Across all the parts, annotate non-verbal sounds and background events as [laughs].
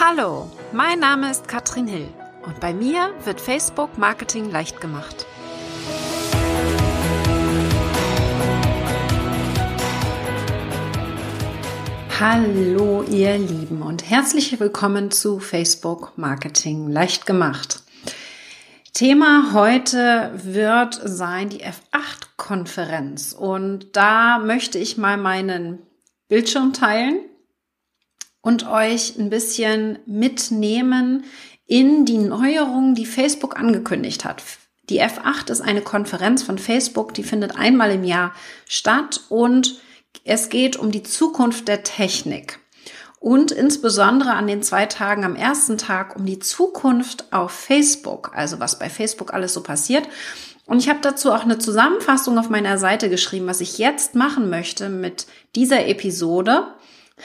Hallo, mein Name ist Katrin Hill und bei mir wird Facebook Marketing leicht gemacht. Hallo ihr Lieben und herzlich willkommen zu Facebook Marketing leicht gemacht. Thema heute wird sein die F8-Konferenz und da möchte ich mal meinen Bildschirm teilen und euch ein bisschen mitnehmen in die Neuerungen, die Facebook angekündigt hat. Die F8 ist eine Konferenz von Facebook, die findet einmal im Jahr statt und es geht um die Zukunft der Technik und insbesondere an den zwei Tagen am ersten Tag um die Zukunft auf Facebook, also was bei Facebook alles so passiert. Und ich habe dazu auch eine Zusammenfassung auf meiner Seite geschrieben, was ich jetzt machen möchte mit dieser Episode,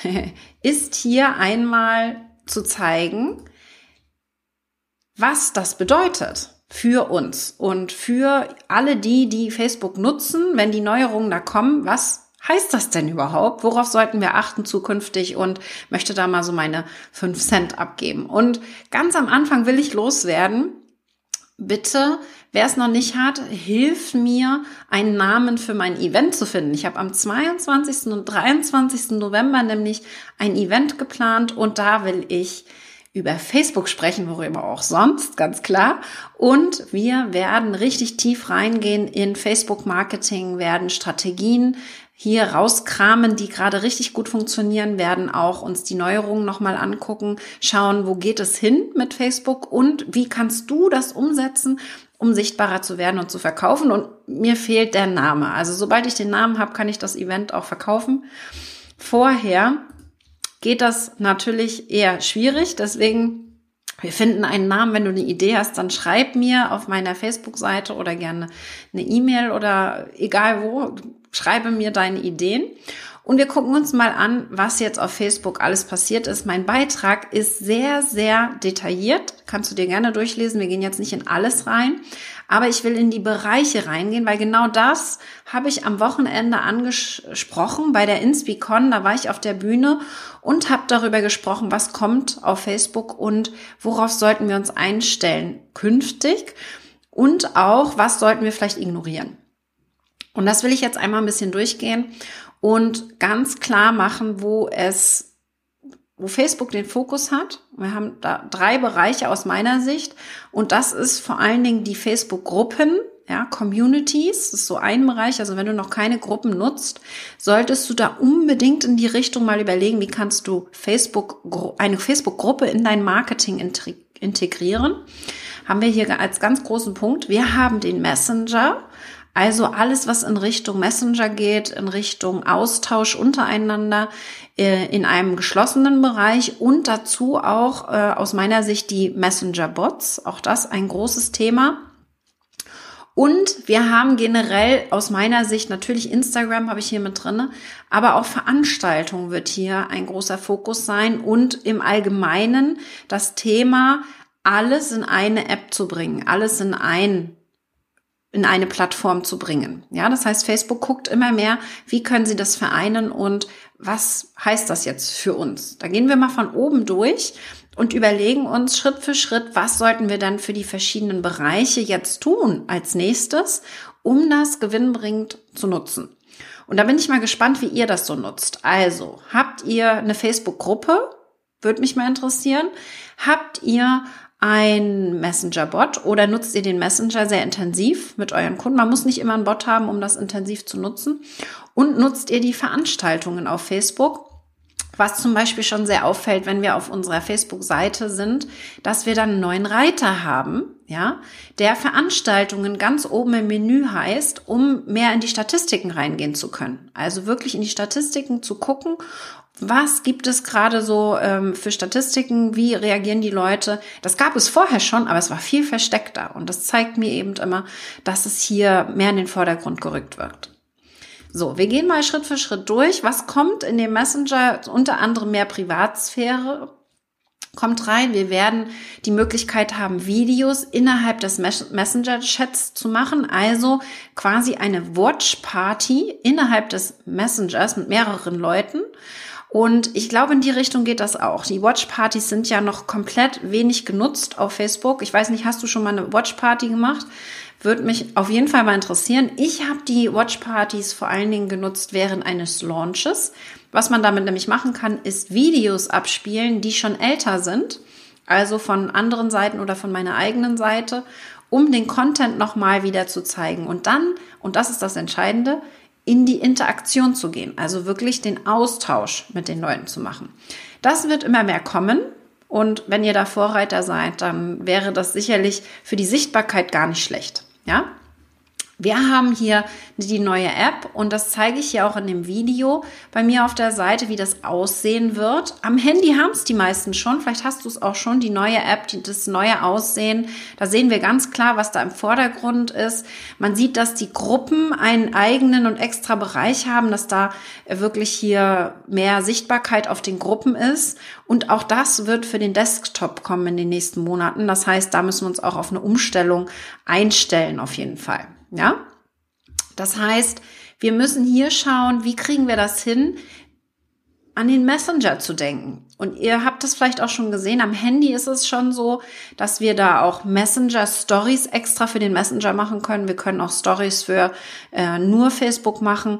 [laughs] ist hier einmal zu zeigen, was das bedeutet für uns und für alle die, die Facebook nutzen, wenn die Neuerungen da kommen, was heißt das denn überhaupt? Worauf sollten wir achten zukünftig? Und möchte da mal so meine fünf Cent abgeben. Und ganz am Anfang will ich loswerden. Bitte, wer es noch nicht hat, hilf mir, einen Namen für mein Event zu finden. Ich habe am 22. und 23. November nämlich ein Event geplant und da will ich über Facebook sprechen, worüber auch sonst, ganz klar. Und wir werden richtig tief reingehen in Facebook Marketing, werden Strategien hier rauskramen, die gerade richtig gut funktionieren, werden auch uns die Neuerungen nochmal angucken, schauen, wo geht es hin mit Facebook und wie kannst du das umsetzen, um sichtbarer zu werden und zu verkaufen. Und mir fehlt der Name. Also sobald ich den Namen habe, kann ich das Event auch verkaufen. Vorher geht das natürlich eher schwierig. Deswegen, wir finden einen Namen. Wenn du eine Idee hast, dann schreib mir auf meiner Facebook-Seite oder gerne eine E-Mail oder egal wo schreibe mir deine Ideen. Und wir gucken uns mal an, was jetzt auf Facebook alles passiert ist. Mein Beitrag ist sehr, sehr detailliert. Kannst du dir gerne durchlesen. Wir gehen jetzt nicht in alles rein. Aber ich will in die Bereiche reingehen, weil genau das habe ich am Wochenende angesprochen bei der InspiCon. Da war ich auf der Bühne und habe darüber gesprochen, was kommt auf Facebook und worauf sollten wir uns einstellen künftig und auch, was sollten wir vielleicht ignorieren. Und das will ich jetzt einmal ein bisschen durchgehen und ganz klar machen, wo es, wo Facebook den Fokus hat. Wir haben da drei Bereiche aus meiner Sicht und das ist vor allen Dingen die Facebook-Gruppen, ja, Communities, das ist so ein Bereich. Also wenn du noch keine Gruppen nutzt, solltest du da unbedingt in die Richtung mal überlegen, wie kannst du Facebook, eine Facebook-Gruppe in dein Marketing integrieren. Haben wir hier als ganz großen Punkt. Wir haben den Messenger. Also alles, was in Richtung Messenger geht, in Richtung Austausch untereinander äh, in einem geschlossenen Bereich und dazu auch äh, aus meiner Sicht die Messenger-Bots. Auch das ein großes Thema. Und wir haben generell aus meiner Sicht natürlich Instagram habe ich hier mit drinne, aber auch Veranstaltung wird hier ein großer Fokus sein und im Allgemeinen das Thema alles in eine App zu bringen, alles in ein in eine Plattform zu bringen. Ja, das heißt, Facebook guckt immer mehr, wie können sie das vereinen und was heißt das jetzt für uns? Da gehen wir mal von oben durch und überlegen uns Schritt für Schritt, was sollten wir dann für die verschiedenen Bereiche jetzt tun als nächstes, um das gewinnbringend zu nutzen. Und da bin ich mal gespannt, wie ihr das so nutzt. Also, habt ihr eine Facebook-Gruppe? Würde mich mal interessieren. Habt ihr ein Messenger-Bot oder nutzt ihr den Messenger sehr intensiv mit euren Kunden? Man muss nicht immer einen Bot haben, um das intensiv zu nutzen. Und nutzt ihr die Veranstaltungen auf Facebook? Was zum Beispiel schon sehr auffällt, wenn wir auf unserer Facebook-Seite sind, dass wir dann einen neuen Reiter haben, ja, der Veranstaltungen ganz oben im Menü heißt, um mehr in die Statistiken reingehen zu können. Also wirklich in die Statistiken zu gucken was gibt es gerade so ähm, für Statistiken? Wie reagieren die Leute? Das gab es vorher schon, aber es war viel versteckter. Und das zeigt mir eben immer, dass es hier mehr in den Vordergrund gerückt wird. So, wir gehen mal Schritt für Schritt durch. Was kommt in dem Messenger? Unter anderem mehr Privatsphäre kommt rein. Wir werden die Möglichkeit haben, Videos innerhalb des Messenger-Chats zu machen. Also quasi eine Watch-Party innerhalb des Messengers mit mehreren Leuten. Und ich glaube, in die Richtung geht das auch. Die Watchpartys sind ja noch komplett wenig genutzt auf Facebook. Ich weiß nicht, hast du schon mal eine Watchparty gemacht? Würde mich auf jeden Fall mal interessieren. Ich habe die Watchpartys vor allen Dingen genutzt während eines Launches. Was man damit nämlich machen kann, ist Videos abspielen, die schon älter sind, also von anderen Seiten oder von meiner eigenen Seite, um den Content nochmal wieder zu zeigen. Und dann, und das ist das Entscheidende, in die Interaktion zu gehen, also wirklich den Austausch mit den Leuten zu machen. Das wird immer mehr kommen. Und wenn ihr da Vorreiter seid, dann wäre das sicherlich für die Sichtbarkeit gar nicht schlecht. Ja? Wir haben hier die neue App und das zeige ich hier auch in dem Video bei mir auf der Seite, wie das aussehen wird. Am Handy haben es die meisten schon, vielleicht hast du es auch schon, die neue App, das neue Aussehen. Da sehen wir ganz klar, was da im Vordergrund ist. Man sieht, dass die Gruppen einen eigenen und extra Bereich haben, dass da wirklich hier mehr Sichtbarkeit auf den Gruppen ist. Und auch das wird für den Desktop kommen in den nächsten Monaten. Das heißt, da müssen wir uns auch auf eine Umstellung einstellen, auf jeden Fall. Ja? Das heißt, wir müssen hier schauen, wie kriegen wir das hin, an den Messenger zu denken. Und ihr habt das vielleicht auch schon gesehen, am Handy ist es schon so, dass wir da auch Messenger Stories extra für den Messenger machen können. Wir können auch Stories für äh, nur Facebook machen.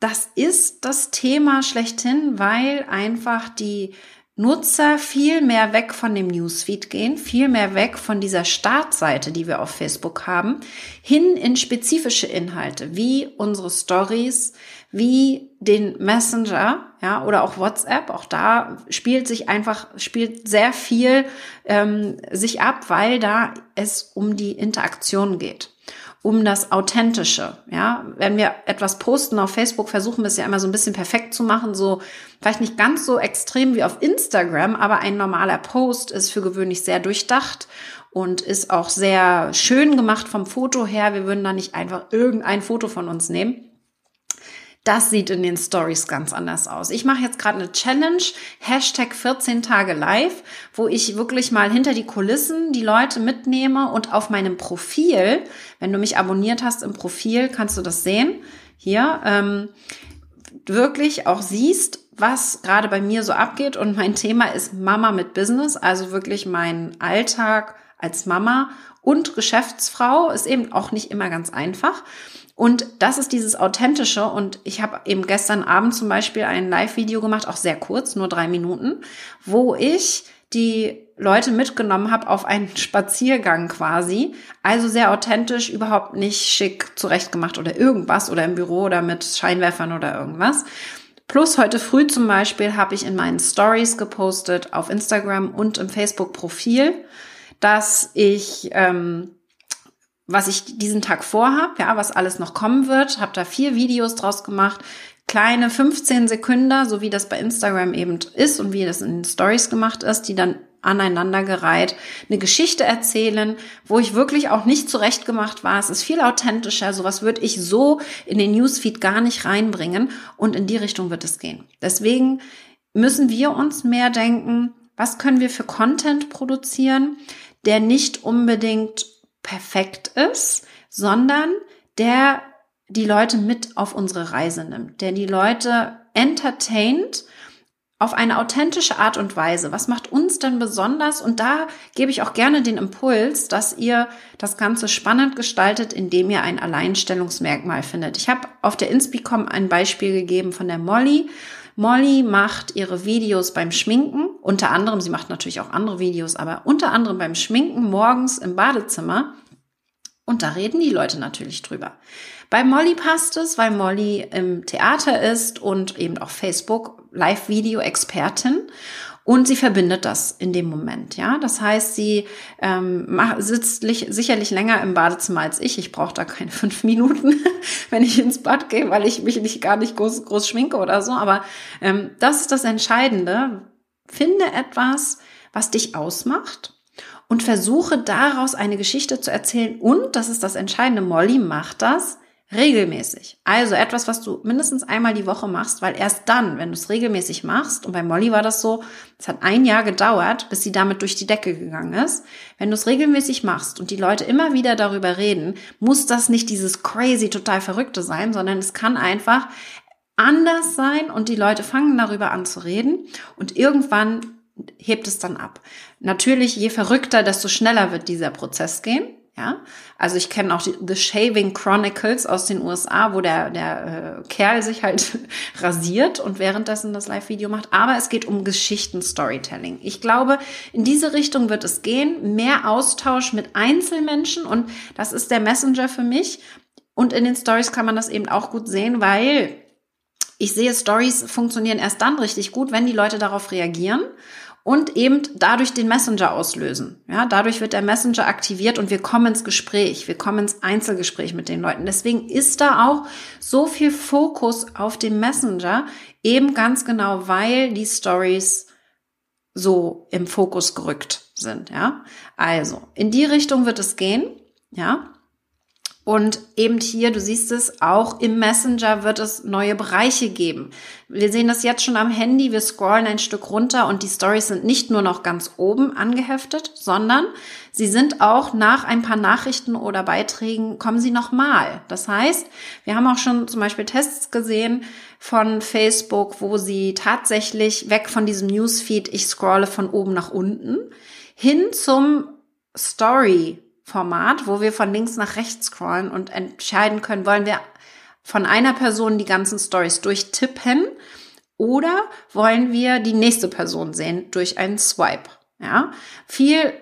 Das ist das Thema schlechthin, weil einfach die Nutzer viel mehr weg von dem Newsfeed gehen, viel mehr weg von dieser Startseite, die wir auf Facebook haben, hin in spezifische Inhalte, wie unsere Stories, wie den Messenger, ja, oder auch WhatsApp. Auch da spielt sich einfach, spielt sehr viel ähm, sich ab, weil da es um die Interaktion geht um das Authentische. Ja, wenn wir etwas posten auf Facebook, versuchen wir es ja immer so ein bisschen perfekt zu machen, so vielleicht nicht ganz so extrem wie auf Instagram, aber ein normaler Post ist für gewöhnlich sehr durchdacht und ist auch sehr schön gemacht vom Foto her. Wir würden da nicht einfach irgendein Foto von uns nehmen. Das sieht in den Stories ganz anders aus. Ich mache jetzt gerade eine Challenge, Hashtag 14 Tage live, wo ich wirklich mal hinter die Kulissen die Leute mitnehme und auf meinem Profil, wenn du mich abonniert hast im Profil, kannst du das sehen, hier, ähm, wirklich auch siehst, was gerade bei mir so abgeht. Und mein Thema ist Mama mit Business, also wirklich mein Alltag als Mama und Geschäftsfrau ist eben auch nicht immer ganz einfach. Und das ist dieses Authentische. Und ich habe eben gestern Abend zum Beispiel ein Live-Video gemacht, auch sehr kurz, nur drei Minuten, wo ich die Leute mitgenommen habe auf einen [laughs] Spaziergang quasi. Also sehr authentisch, überhaupt nicht schick zurechtgemacht oder irgendwas oder im Büro oder mit Scheinwerfern oder irgendwas. Plus heute früh zum Beispiel habe ich in meinen Stories gepostet auf Instagram und im Facebook-Profil, dass ich ähm, was ich diesen Tag vorhab, ja, was alles noch kommen wird. Habe da vier Videos draus gemacht, kleine 15 Sekunden, so wie das bei Instagram eben ist und wie das in den Stories gemacht ist, die dann aneinandergereiht eine Geschichte erzählen, wo ich wirklich auch nicht zurechtgemacht war. Es ist viel authentischer. Sowas würde ich so in den Newsfeed gar nicht reinbringen und in die Richtung wird es gehen. Deswegen müssen wir uns mehr denken, was können wir für Content produzieren, der nicht unbedingt perfekt ist, sondern der die Leute mit auf unsere Reise nimmt, der die Leute entertaint auf eine authentische Art und Weise. Was macht uns denn besonders? Und da gebe ich auch gerne den Impuls, dass ihr das Ganze spannend gestaltet, indem ihr ein Alleinstellungsmerkmal findet. Ich habe auf der Inspicom ein Beispiel gegeben von der Molly. Molly macht ihre Videos beim Schminken, unter anderem, sie macht natürlich auch andere Videos, aber unter anderem beim Schminken morgens im Badezimmer. Und da reden die Leute natürlich drüber. Bei Molly passt es, weil Molly im Theater ist und eben auch Facebook Live-Video-Expertin. Und sie verbindet das in dem Moment, ja. Das heißt, sie ähm, sitzt sicherlich länger im Badezimmer als ich. Ich brauche da keine [laughs] fünf Minuten, [laughs] wenn ich ins Bad gehe, weil ich mich nicht gar nicht groß, groß schminke oder so. Aber ähm, das ist das Entscheidende. Finde etwas, was dich ausmacht und versuche daraus eine Geschichte zu erzählen. Und, das ist das Entscheidende, Molly macht das regelmäßig. Also etwas, was du mindestens einmal die Woche machst, weil erst dann, wenn du es regelmäßig machst, und bei Molly war das so, es hat ein Jahr gedauert, bis sie damit durch die Decke gegangen ist. Wenn du es regelmäßig machst und die Leute immer wieder darüber reden, muss das nicht dieses crazy, total verrückte sein, sondern es kann einfach anders sein und die Leute fangen darüber an zu reden und irgendwann hebt es dann ab. Natürlich, je verrückter, desto schneller wird dieser Prozess gehen. Ja, also ich kenne auch die The Shaving Chronicles aus den USA, wo der, der äh, Kerl sich halt [laughs] rasiert und währenddessen das Live-Video macht. Aber es geht um Geschichten-Storytelling. Ich glaube, in diese Richtung wird es gehen. Mehr Austausch mit Einzelmenschen und das ist der Messenger für mich. Und in den Stories kann man das eben auch gut sehen, weil ich sehe, Stories funktionieren erst dann richtig gut, wenn die Leute darauf reagieren und eben dadurch den Messenger auslösen. Ja, dadurch wird der Messenger aktiviert und wir kommen ins Gespräch, wir kommen ins Einzelgespräch mit den Leuten. Deswegen ist da auch so viel Fokus auf dem Messenger, eben ganz genau, weil die Stories so im Fokus gerückt sind, ja. Also, in die Richtung wird es gehen, ja. Und eben hier, du siehst es, auch im Messenger wird es neue Bereiche geben. Wir sehen das jetzt schon am Handy, wir scrollen ein Stück runter und die Stories sind nicht nur noch ganz oben angeheftet, sondern sie sind auch nach ein paar Nachrichten oder Beiträgen, kommen sie nochmal. Das heißt, wir haben auch schon zum Beispiel Tests gesehen von Facebook, wo sie tatsächlich weg von diesem Newsfeed, ich scrolle von oben nach unten, hin zum Story Format, wo wir von links nach rechts scrollen und entscheiden können, wollen wir von einer Person die ganzen Stories durchtippen oder wollen wir die nächste Person sehen durch einen Swipe. Ja, viel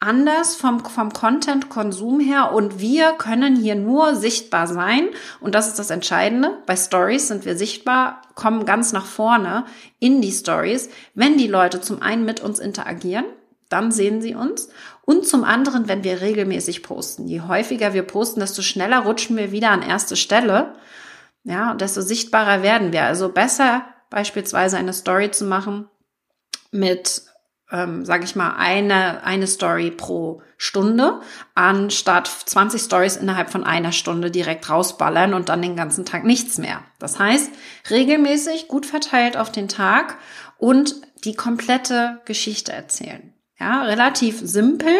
anders vom, vom Content-Konsum her und wir können hier nur sichtbar sein und das ist das Entscheidende. Bei Stories sind wir sichtbar, kommen ganz nach vorne in die Stories, wenn die Leute zum einen mit uns interagieren dann sehen sie uns. Und zum anderen, wenn wir regelmäßig posten. Je häufiger wir posten, desto schneller rutschen wir wieder an erste Stelle. Ja, und desto sichtbarer werden wir. Also besser beispielsweise eine Story zu machen mit, ähm, sage ich mal, eine, eine Story pro Stunde, anstatt 20 Stories innerhalb von einer Stunde direkt rausballern und dann den ganzen Tag nichts mehr. Das heißt, regelmäßig, gut verteilt auf den Tag und die komplette Geschichte erzählen. Ja, relativ simpel,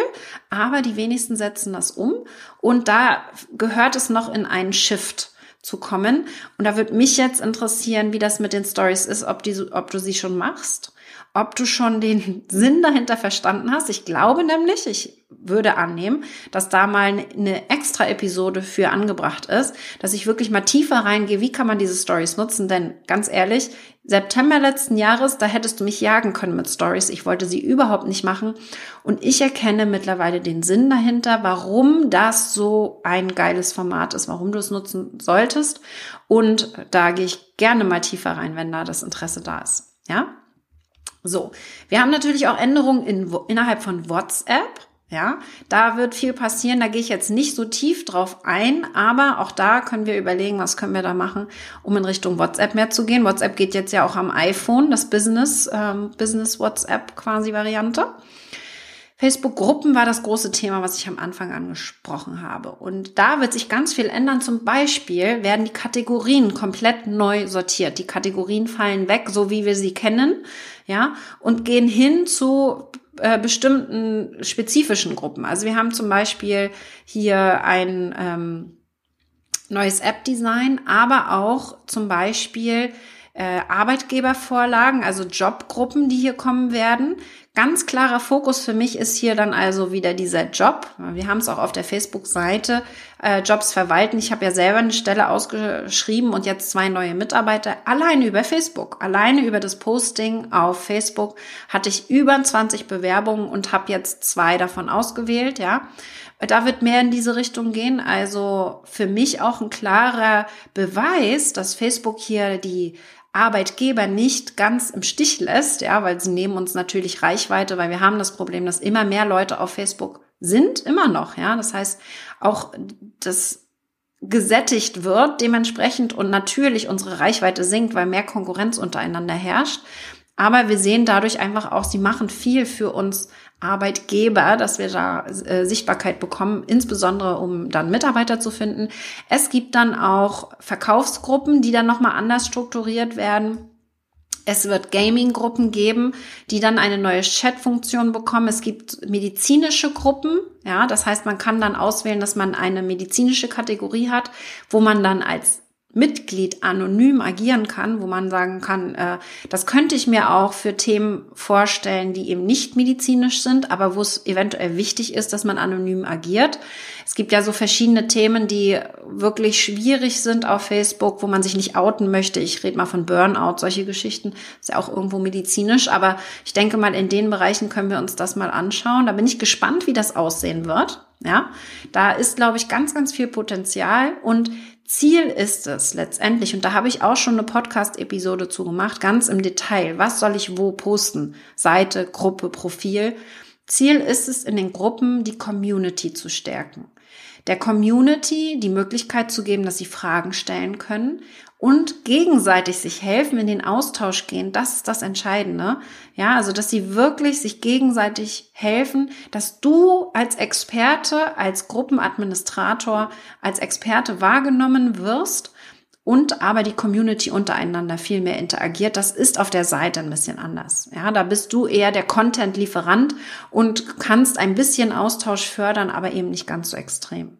aber die wenigsten setzen das um. Und da gehört es noch in einen Shift zu kommen. Und da würde mich jetzt interessieren, wie das mit den Stories ist, ob, die, ob du sie schon machst, ob du schon den Sinn dahinter verstanden hast. Ich glaube nämlich, ich würde annehmen, dass da mal eine extra Episode für angebracht ist, dass ich wirklich mal tiefer reingehe, wie kann man diese Stories nutzen, denn ganz ehrlich, September letzten Jahres, da hättest du mich jagen können mit Stories. Ich wollte sie überhaupt nicht machen und ich erkenne mittlerweile den Sinn dahinter, warum das so ein geiles Format ist, warum du es nutzen solltest und da gehe ich gerne mal tiefer rein, wenn da das Interesse da ist. Ja? So, wir haben natürlich auch Änderungen in, innerhalb von WhatsApp. Ja, da wird viel passieren. Da gehe ich jetzt nicht so tief drauf ein, aber auch da können wir überlegen, was können wir da machen, um in Richtung WhatsApp mehr zu gehen. WhatsApp geht jetzt ja auch am iPhone, das Business, ähm, Business WhatsApp quasi Variante. Facebook-Gruppen war das große Thema, was ich am Anfang angesprochen habe. Und da wird sich ganz viel ändern. Zum Beispiel werden die Kategorien komplett neu sortiert. Die Kategorien fallen weg, so wie wir sie kennen, ja, und gehen hin zu äh, bestimmten spezifischen Gruppen. Also wir haben zum Beispiel hier ein ähm, neues App-Design, aber auch zum Beispiel äh, Arbeitgebervorlagen, also Jobgruppen, die hier kommen werden. Ganz klarer Fokus für mich ist hier dann also wieder dieser Job. Wir haben es auch auf der Facebook-Seite äh, Jobs verwalten. Ich habe ja selber eine Stelle ausgeschrieben und jetzt zwei neue Mitarbeiter alleine über Facebook. Alleine über das Posting auf Facebook hatte ich über 20 Bewerbungen und habe jetzt zwei davon ausgewählt. Ja, da wird mehr in diese Richtung gehen. Also für mich auch ein klarer Beweis, dass Facebook hier die Arbeitgeber nicht ganz im Stich lässt, ja, weil sie nehmen uns natürlich Reichweite, weil wir haben das Problem, dass immer mehr Leute auf Facebook sind, immer noch, ja. Das heißt, auch das gesättigt wird dementsprechend und natürlich unsere Reichweite sinkt, weil mehr Konkurrenz untereinander herrscht. Aber wir sehen dadurch einfach auch, sie machen viel für uns Arbeitgeber, dass wir da äh, Sichtbarkeit bekommen, insbesondere um dann Mitarbeiter zu finden. Es gibt dann auch Verkaufsgruppen, die dann nochmal anders strukturiert werden. Es wird Gaming-Gruppen geben, die dann eine neue Chat-Funktion bekommen. Es gibt medizinische Gruppen, ja, das heißt, man kann dann auswählen, dass man eine medizinische Kategorie hat, wo man dann als Mitglied anonym agieren kann, wo man sagen kann, äh, das könnte ich mir auch für Themen vorstellen, die eben nicht medizinisch sind, aber wo es eventuell wichtig ist, dass man anonym agiert. Es gibt ja so verschiedene Themen, die wirklich schwierig sind auf Facebook, wo man sich nicht outen möchte. Ich rede mal von Burnout, solche Geschichten. Ist ja auch irgendwo medizinisch, aber ich denke mal, in den Bereichen können wir uns das mal anschauen. Da bin ich gespannt, wie das aussehen wird. Ja, da ist, glaube ich, ganz, ganz viel Potenzial und Ziel ist es letztendlich, und da habe ich auch schon eine Podcast-Episode zu gemacht, ganz im Detail. Was soll ich wo posten? Seite, Gruppe, Profil. Ziel ist es, in den Gruppen die Community zu stärken. Der Community die Möglichkeit zu geben, dass sie Fragen stellen können und gegenseitig sich helfen, in den Austausch gehen, das ist das Entscheidende. Ja, also, dass sie wirklich sich gegenseitig helfen, dass du als Experte, als Gruppenadministrator, als Experte wahrgenommen wirst und aber die Community untereinander viel mehr interagiert. Das ist auf der Seite ein bisschen anders. Ja, da bist du eher der Content-Lieferant und kannst ein bisschen Austausch fördern, aber eben nicht ganz so extrem.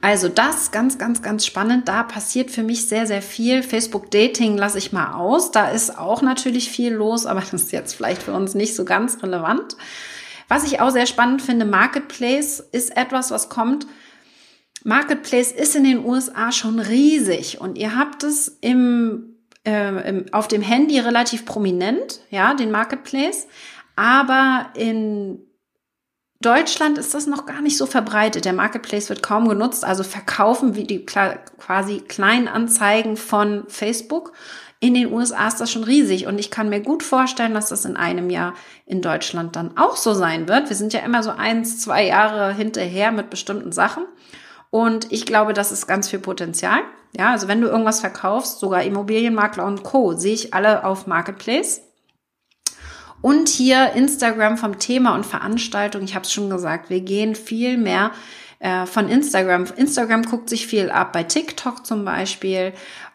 Also das ganz, ganz, ganz spannend. Da passiert für mich sehr, sehr viel. Facebook Dating lasse ich mal aus. Da ist auch natürlich viel los, aber das ist jetzt vielleicht für uns nicht so ganz relevant. Was ich auch sehr spannend finde, Marketplace ist etwas, was kommt. Marketplace ist in den USA schon riesig und ihr habt es im, äh, im, auf dem Handy relativ prominent, ja, den Marketplace. Aber in Deutschland ist das noch gar nicht so verbreitet. Der Marketplace wird kaum genutzt, also verkaufen wie die quasi Kleinanzeigen von Facebook. In den USA ist das schon riesig und ich kann mir gut vorstellen, dass das in einem Jahr in Deutschland dann auch so sein wird. Wir sind ja immer so eins, zwei Jahre hinterher mit bestimmten Sachen und ich glaube, das ist ganz viel Potenzial. Ja, also wenn du irgendwas verkaufst, sogar Immobilienmakler und Co., sehe ich alle auf Marketplace. Und hier Instagram vom Thema und Veranstaltung. Ich habe es schon gesagt, wir gehen viel mehr äh, von Instagram. Instagram guckt sich viel ab, bei TikTok zum Beispiel.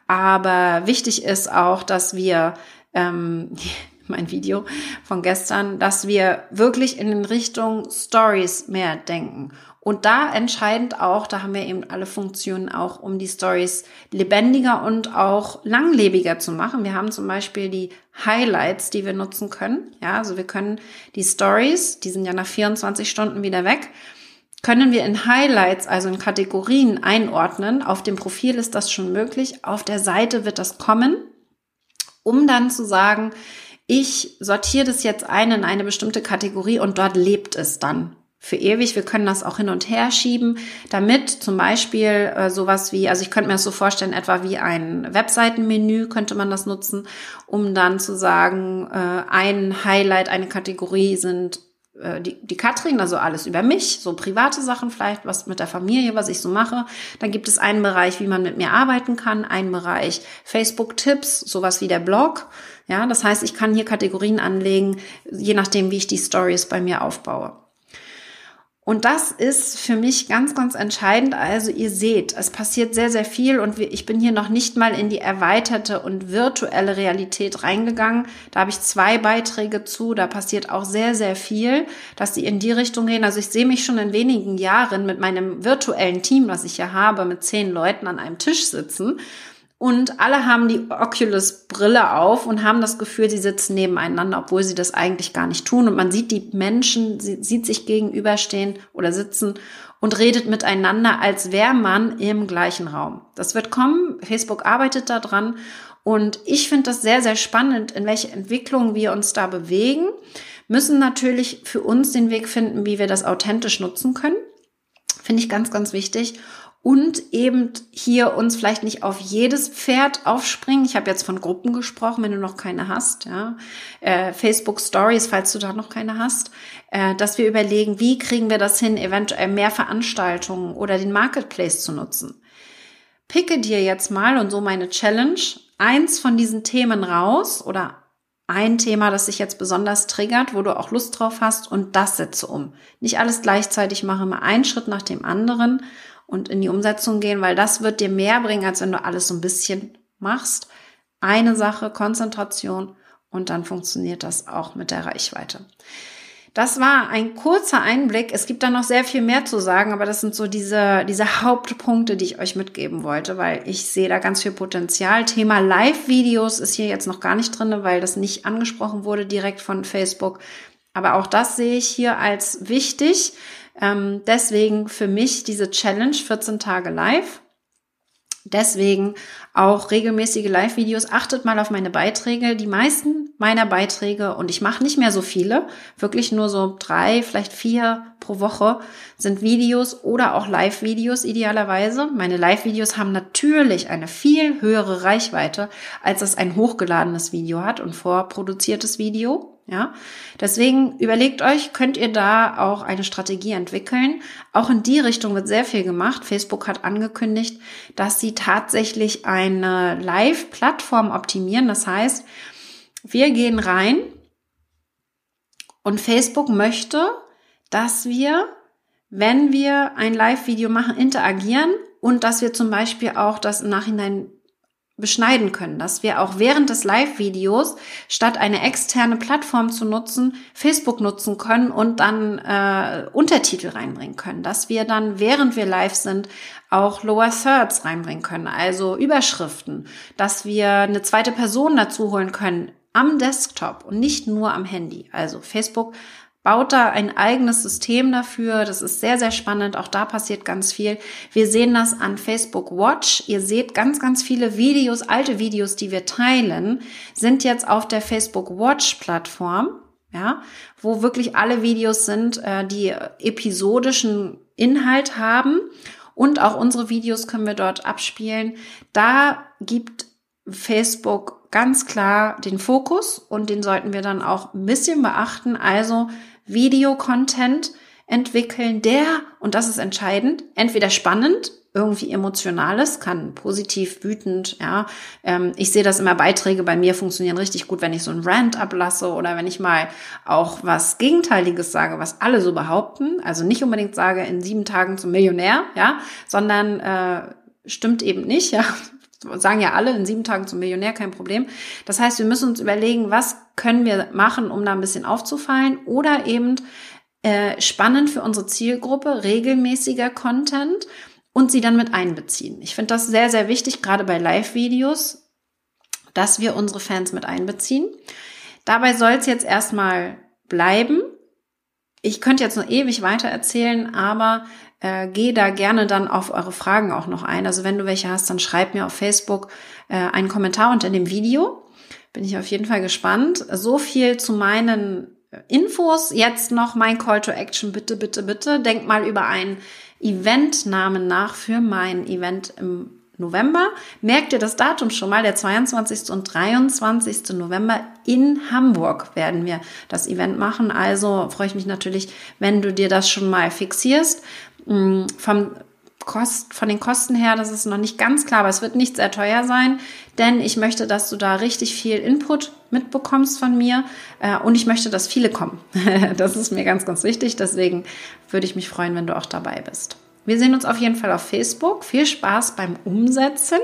Aber wichtig ist auch, dass wir ähm, [laughs] mein Video von gestern, dass wir wirklich in Richtung Stories mehr denken und da entscheidend auch, da haben wir eben alle Funktionen auch, um die Stories lebendiger und auch langlebiger zu machen. Wir haben zum Beispiel die Highlights, die wir nutzen können. Ja, also wir können die Stories, die sind ja nach 24 Stunden wieder weg, können wir in Highlights, also in Kategorien einordnen. Auf dem Profil ist das schon möglich. Auf der Seite wird das kommen, um dann zu sagen, ich sortiere das jetzt ein in eine bestimmte Kategorie und dort lebt es dann für ewig. Wir können das auch hin und her schieben, damit zum Beispiel äh, sowas wie, also ich könnte mir das so vorstellen, etwa wie ein Webseitenmenü könnte man das nutzen, um dann zu sagen, äh, ein Highlight, eine Kategorie sind äh, die, die Katrin, also alles über mich, so private Sachen vielleicht, was mit der Familie, was ich so mache. Dann gibt es einen Bereich, wie man mit mir arbeiten kann, einen Bereich Facebook-Tipps, sowas wie der Blog. Ja, das heißt, ich kann hier Kategorien anlegen, je nachdem, wie ich die Stories bei mir aufbaue. Und das ist für mich ganz, ganz entscheidend. Also ihr seht, es passiert sehr, sehr viel und ich bin hier noch nicht mal in die erweiterte und virtuelle Realität reingegangen. Da habe ich zwei Beiträge zu. Da passiert auch sehr, sehr viel, dass sie in die Richtung gehen. Also ich sehe mich schon in wenigen Jahren mit meinem virtuellen Team, was ich hier habe, mit zehn Leuten an einem Tisch sitzen und alle haben die Oculus-Brille auf und haben das Gefühl, sie sitzen nebeneinander, obwohl sie das eigentlich gar nicht tun. Und man sieht die Menschen, sie sieht sich gegenüberstehen oder sitzen und redet miteinander, als wäre man im gleichen Raum. Das wird kommen. Facebook arbeitet daran. Und ich finde das sehr, sehr spannend, in welche Entwicklung wir uns da bewegen. Müssen natürlich für uns den Weg finden, wie wir das authentisch nutzen können. Finde ich ganz, ganz wichtig und eben hier uns vielleicht nicht auf jedes Pferd aufspringen. Ich habe jetzt von Gruppen gesprochen, wenn du noch keine hast, ja. Äh, Facebook Stories, falls du da noch keine hast, äh, dass wir überlegen, wie kriegen wir das hin, eventuell mehr Veranstaltungen oder den Marketplace zu nutzen. Picke dir jetzt mal und so meine Challenge eins von diesen Themen raus oder ein Thema, das dich jetzt besonders triggert, wo du auch Lust drauf hast und das setze um. Nicht alles gleichzeitig mache, mal einen Schritt nach dem anderen und in die Umsetzung gehen, weil das wird dir mehr bringen, als wenn du alles so ein bisschen machst. Eine Sache, Konzentration und dann funktioniert das auch mit der Reichweite. das war ein kurzer Einblick. Es gibt da noch sehr viel mehr zu sagen, aber das sind so diese, diese Hauptpunkte, die ich euch mitgeben wollte, weil ich sehe da ganz viel Potenzial. Thema Live-Videos ist hier jetzt noch gar nicht drin, weil das nicht angesprochen wurde direkt von Facebook. Aber auch das sehe ich hier als wichtig. Ähm, deswegen für mich diese Challenge 14 Tage live. Deswegen auch regelmäßige Live-Videos. Achtet mal auf meine Beiträge. Die meisten meiner Beiträge, und ich mache nicht mehr so viele, wirklich nur so drei, vielleicht vier pro Woche, sind Videos oder auch Live-Videos idealerweise. Meine Live-Videos haben natürlich eine viel höhere Reichweite, als es ein hochgeladenes Video hat und vorproduziertes Video. Ja, deswegen überlegt euch, könnt ihr da auch eine Strategie entwickeln? Auch in die Richtung wird sehr viel gemacht. Facebook hat angekündigt, dass sie tatsächlich eine Live-Plattform optimieren. Das heißt, wir gehen rein und Facebook möchte, dass wir, wenn wir ein Live-Video machen, interagieren und dass wir zum Beispiel auch das im Nachhinein beschneiden können, dass wir auch während des Live-Videos statt eine externe Plattform zu nutzen, Facebook nutzen können und dann äh, Untertitel reinbringen können, dass wir dann während wir live sind auch Lower Thirds reinbringen können, also Überschriften, dass wir eine zweite Person dazu holen können am Desktop und nicht nur am Handy. Also Facebook baut da ein eigenes System dafür. Das ist sehr, sehr spannend. Auch da passiert ganz viel. Wir sehen das an Facebook Watch. Ihr seht ganz, ganz viele Videos, alte Videos, die wir teilen, sind jetzt auf der Facebook Watch Plattform. Ja, wo wirklich alle Videos sind, äh, die episodischen Inhalt haben. Und auch unsere Videos können wir dort abspielen. Da gibt Facebook ganz klar den Fokus und den sollten wir dann auch ein bisschen beachten. Also Videocontent entwickeln, der, und das ist entscheidend, entweder spannend, irgendwie emotionales, kann positiv, wütend, ja. Ähm, ich sehe das immer, Beiträge bei mir funktionieren richtig gut, wenn ich so einen Rant ablasse oder wenn ich mal auch was Gegenteiliges sage, was alle so behaupten. Also nicht unbedingt sage, in sieben Tagen zum Millionär, ja, sondern äh, stimmt eben nicht, [laughs] ja sagen ja alle, in sieben Tagen zum Millionär, kein Problem. Das heißt, wir müssen uns überlegen, was können wir machen, um da ein bisschen aufzufallen oder eben äh, spannend für unsere Zielgruppe, regelmäßiger Content und sie dann mit einbeziehen. Ich finde das sehr, sehr wichtig, gerade bei Live-Videos, dass wir unsere Fans mit einbeziehen. Dabei soll es jetzt erstmal bleiben. Ich könnte jetzt noch ewig weiter erzählen, aber äh, geh da gerne dann auf eure Fragen auch noch ein. Also wenn du welche hast, dann schreib mir auf Facebook äh, einen Kommentar unter dem Video. Bin ich auf jeden Fall gespannt. So viel zu meinen Infos. Jetzt noch mein Call to Action. Bitte, bitte, bitte. Denk mal über einen Eventnamen nach für mein Event im November. Merkt ihr das Datum schon mal? Der 22. und 23. November in Hamburg werden wir das Event machen. Also freue ich mich natürlich, wenn du dir das schon mal fixierst. Mm, vom Kost, von den Kosten her, das ist noch nicht ganz klar, aber es wird nicht sehr teuer sein, denn ich möchte, dass du da richtig viel Input mitbekommst von mir äh, und ich möchte, dass viele kommen. [laughs] das ist mir ganz, ganz wichtig. Deswegen würde ich mich freuen, wenn du auch dabei bist. Wir sehen uns auf jeden Fall auf Facebook. Viel Spaß beim Umsetzen